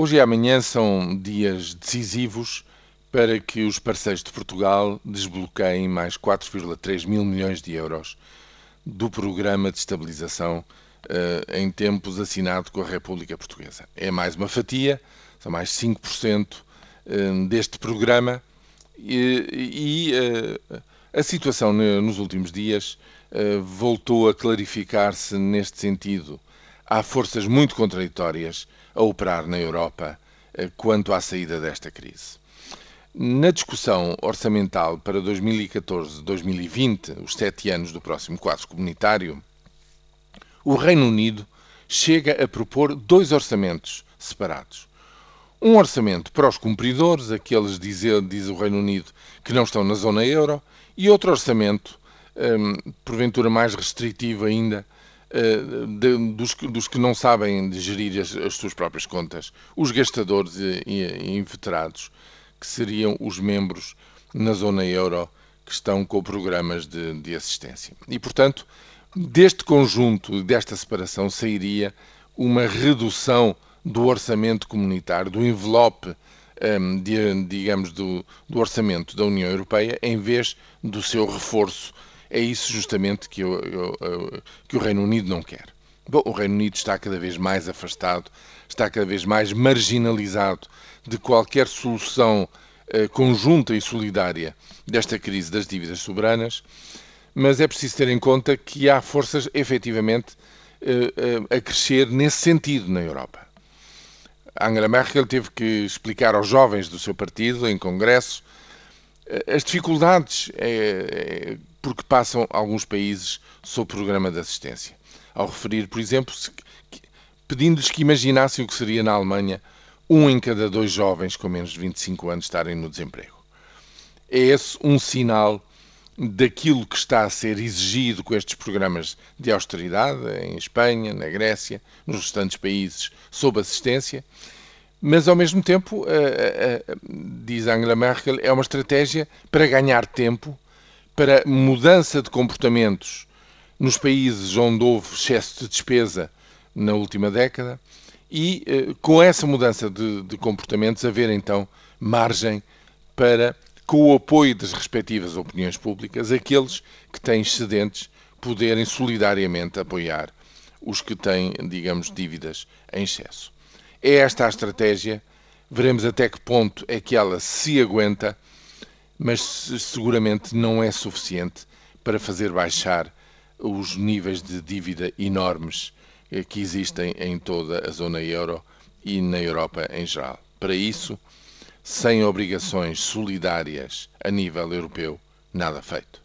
Hoje e amanhã são dias decisivos para que os parceiros de Portugal desbloqueiem mais 4,3 mil milhões de euros do programa de estabilização uh, em tempos assinado com a República Portuguesa. É mais uma fatia, são mais 5% uh, eh, deste programa e, e uh, a situação nos últimos dias voltou a clarificar-se neste sentido há forças muito contraditórias a operar na Europa eh, quanto à saída desta crise. Na discussão orçamental para 2014-2020, os sete anos do próximo quadro comunitário, o Reino Unido chega a propor dois orçamentos separados. Um orçamento para os cumpridores, aqueles, diz, diz o Reino Unido, que não estão na zona euro, e outro orçamento, um, porventura mais restritivo ainda, de, dos, dos, que não sabem gerir as, as, suas próprias contas, os gastadores e, e, inveterados, que seriam os membros na zona euro que estão com programas de, de assistência. E, portanto, deste conjunto, desta separação, sairia uma redução do orçamento comunitário, do envelope, ehm, de, digamos, do, do orçamento da União Europeia, em vez do seu reforço é isso justamente que, eu, eu, que o Reino Unido não quer. Bom, o Reino Unido está cada vez mais afastado, está cada vez mais marginalizado de qualquer solução eh, conjunta e solidária desta crise das dívidas soberanas, mas é preciso ter em conta que há forças efetivamente eh, eh, a crescer nesse sentido na Europa. Angela Merkel teve que explicar aos jovens do seu partido, em congresso, eh, as dificuldades é, porque passam alguns países sob programa de assistência. Ao referir, por exemplo, pedindo-lhes que imaginassem o que seria na Alemanha um em cada dois jovens com menos de 25 anos estarem no desemprego. É esse um sinal daquilo que está a ser exigido com estes programas de austeridade em Espanha, na Grécia, nos restantes países sob assistência, mas ao mesmo tempo, eh, eh, diz Angela Merkel, é uma estratégia para ganhar tempo para mudança de comportamentos nos países onde houve excesso de despesa na última década e, eh, com essa mudança de, de comportamentos, haver então margem para, com o apoio das respectivas opiniões públicas, aqueles que têm excedentes poderem solidariamente apoiar os que têm, digamos, dívidas em excesso. É esta a estratégia, veremos até que ponto é que ela se aguenta mas seguramente não é suficiente para fazer baixar os níveis de dívida enormes eh, que existem em toda a zona euro e na Europa em geral. Para isso, sem obrigações solidárias a nível europeu, nada feito.